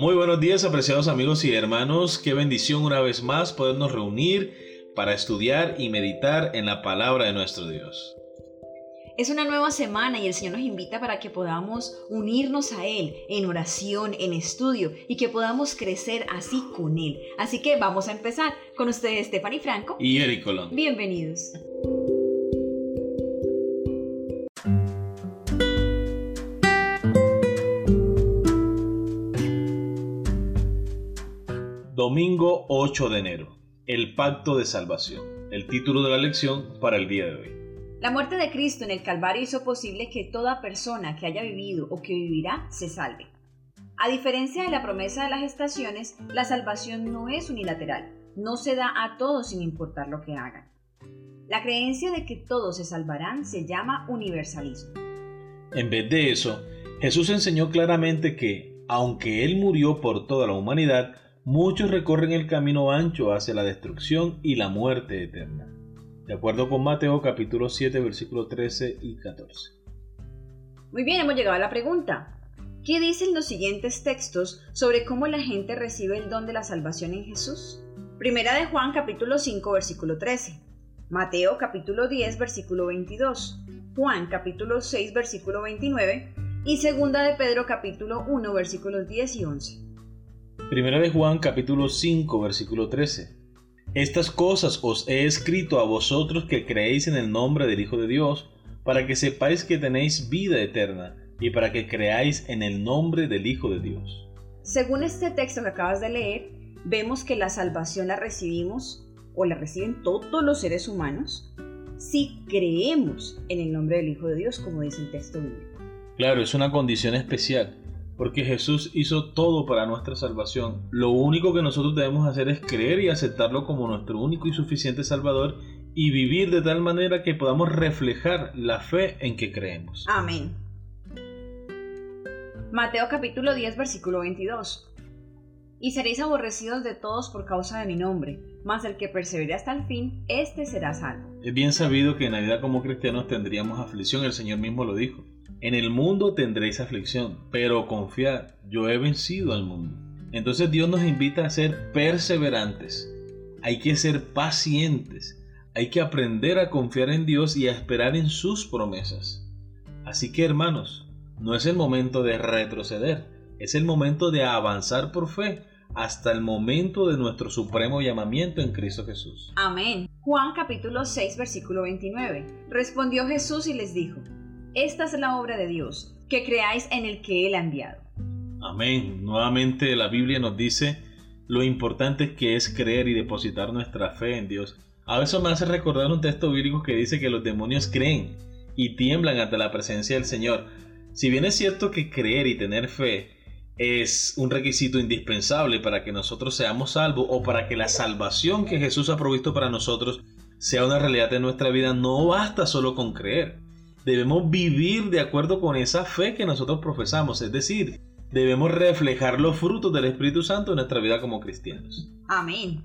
Muy buenos días, apreciados amigos y hermanos. Qué bendición una vez más podernos reunir para estudiar y meditar en la palabra de nuestro Dios. Es una nueva semana y el Señor nos invita para que podamos unirnos a Él en oración, en estudio y que podamos crecer así con Él. Así que vamos a empezar con ustedes, Stephanie Franco y Eric Colón. Bienvenidos. Domingo 8 de enero. El pacto de salvación. El título de la lección para el día de hoy. La muerte de Cristo en el Calvario hizo posible que toda persona que haya vivido o que vivirá se salve. A diferencia de la promesa de las estaciones, la salvación no es unilateral, no se da a todos sin importar lo que hagan. La creencia de que todos se salvarán se llama universalismo. En vez de eso, Jesús enseñó claramente que, aunque Él murió por toda la humanidad, muchos recorren el camino ancho hacia la destrucción y la muerte eterna de acuerdo con Mateo capítulo 7 versículos 13 y 14. Muy bien, hemos llegado a la pregunta. ¿Qué dicen los siguientes textos sobre cómo la gente recibe el don de la salvación en Jesús? Primera de Juan capítulo 5 versículo 13. Mateo capítulo 10 versículo 22. Juan capítulo 6 versículo 29 y segunda de Pedro capítulo 1 versículos 10 y 11. Primera de Juan capítulo 5 versículo 13. Estas cosas os he escrito a vosotros que creéis en el nombre del Hijo de Dios, para que sepáis que tenéis vida eterna, y para que creáis en el nombre del Hijo de Dios. Según este texto que acabas de leer, vemos que la salvación la recibimos, o la reciben todos los seres humanos, si creemos en el nombre del Hijo de Dios, como dice el texto bíblico. Claro, es una condición especial porque Jesús hizo todo para nuestra salvación. Lo único que nosotros debemos hacer es creer y aceptarlo como nuestro único y suficiente Salvador y vivir de tal manera que podamos reflejar la fe en que creemos. Amén. Mateo capítulo 10 versículo 22. Y seréis aborrecidos de todos por causa de mi nombre, mas el que persevere hasta el fin, éste será salvo. Es bien sabido que en la vida como cristianos tendríamos aflicción, el Señor mismo lo dijo. En el mundo tendréis aflicción, pero confiad, yo he vencido al mundo. Entonces Dios nos invita a ser perseverantes. Hay que ser pacientes. Hay que aprender a confiar en Dios y a esperar en sus promesas. Así que hermanos, no es el momento de retroceder, es el momento de avanzar por fe hasta el momento de nuestro supremo llamamiento en Cristo Jesús. Amén. Juan capítulo 6 versículo 29. Respondió Jesús y les dijo, esta es la obra de Dios, que creáis en el que Él ha enviado. Amén. Nuevamente la Biblia nos dice lo importante que es creer y depositar nuestra fe en Dios. A veces me hace recordar un texto bíblico que dice que los demonios creen y tiemblan ante la presencia del Señor. Si bien es cierto que creer y tener fe es un requisito indispensable para que nosotros seamos salvos o para que la salvación que Jesús ha provisto para nosotros sea una realidad en nuestra vida, no basta solo con creer debemos vivir de acuerdo con esa fe que nosotros profesamos, es decir, debemos reflejar los frutos del Espíritu Santo en nuestra vida como cristianos. Amén.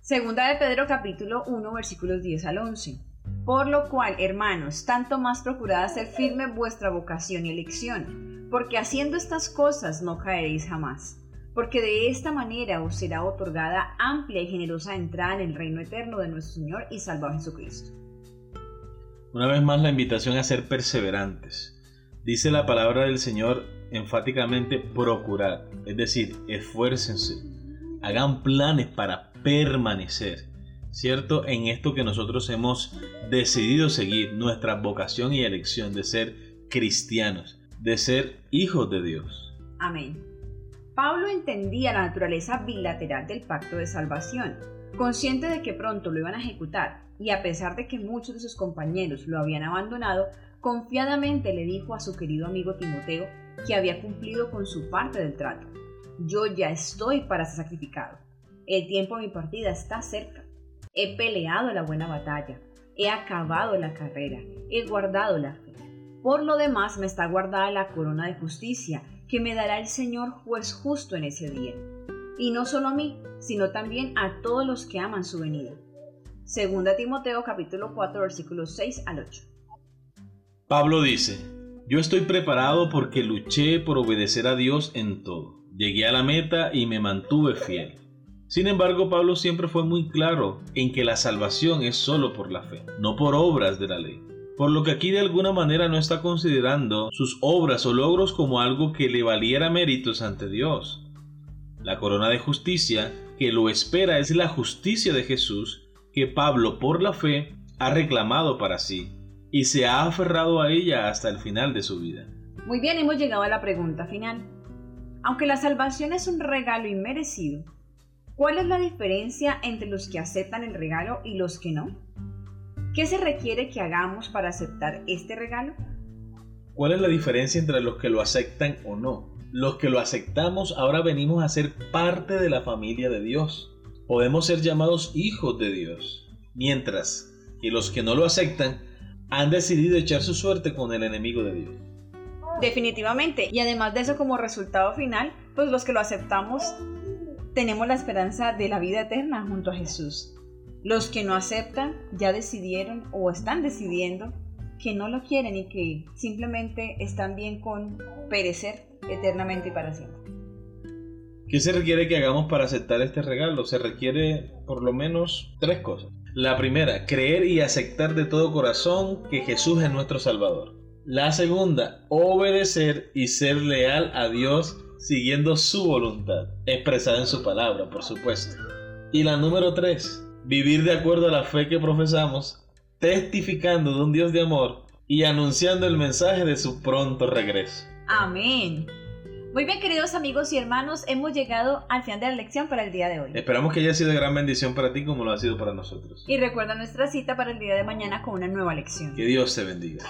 Segunda de Pedro capítulo 1 versículos 10 al 11. Por lo cual, hermanos, tanto más procurad hacer firme vuestra vocación y elección, porque haciendo estas cosas no caeréis jamás, porque de esta manera os será otorgada amplia y generosa entrada en el reino eterno de nuestro Señor y Salvador Jesucristo. Una vez más la invitación a ser perseverantes. Dice la palabra del Señor enfáticamente procurar, es decir, esfuércense, hagan planes para permanecer, ¿cierto? En esto que nosotros hemos decidido seguir, nuestra vocación y elección de ser cristianos, de ser hijos de Dios. Amén. Pablo entendía la naturaleza bilateral del pacto de salvación, consciente de que pronto lo iban a ejecutar y a pesar de que muchos de sus compañeros lo habían abandonado, confiadamente le dijo a su querido amigo Timoteo que había cumplido con su parte del trato. Yo ya estoy para ser sacrificado. El tiempo de mi partida está cerca. He peleado la buena batalla. He acabado la carrera. He guardado la fe. Por lo demás me está guardada la corona de justicia que me dará el Señor juez justo en ese día. Y no solo a mí, sino también a todos los que aman su venida. Segunda Timoteo capítulo 4 versículos 6 al 8. Pablo dice, yo estoy preparado porque luché por obedecer a Dios en todo. Llegué a la meta y me mantuve fiel. Sin embargo, Pablo siempre fue muy claro en que la salvación es solo por la fe, no por obras de la ley. Por lo que aquí de alguna manera no está considerando sus obras o logros como algo que le valiera méritos ante Dios. La corona de justicia que lo espera es la justicia de Jesús que Pablo por la fe ha reclamado para sí y se ha aferrado a ella hasta el final de su vida. Muy bien, hemos llegado a la pregunta final. Aunque la salvación es un regalo inmerecido, ¿cuál es la diferencia entre los que aceptan el regalo y los que no? ¿Qué se requiere que hagamos para aceptar este regalo? ¿Cuál es la diferencia entre los que lo aceptan o no? Los que lo aceptamos ahora venimos a ser parte de la familia de Dios. Podemos ser llamados hijos de Dios. Mientras que los que no lo aceptan han decidido echar su suerte con el enemigo de Dios. Definitivamente. Y además de eso, como resultado final, pues los que lo aceptamos tenemos la esperanza de la vida eterna junto a Jesús. Los que no aceptan ya decidieron o están decidiendo que no lo quieren y que simplemente están bien con perecer eternamente y para siempre. ¿Qué se requiere que hagamos para aceptar este regalo? Se requiere por lo menos tres cosas. La primera, creer y aceptar de todo corazón que Jesús es nuestro Salvador. La segunda, obedecer y ser leal a Dios siguiendo su voluntad, expresada en su palabra, por supuesto. Y la número tres, vivir de acuerdo a la fe que profesamos, testificando de un Dios de amor y anunciando el mensaje de su pronto regreso. Amén. Muy bien, queridos amigos y hermanos, hemos llegado al final de la lección para el día de hoy. Esperamos que haya sido de gran bendición para ti como lo ha sido para nosotros. Y recuerda nuestra cita para el día de mañana con una nueva lección. Que Dios te bendiga.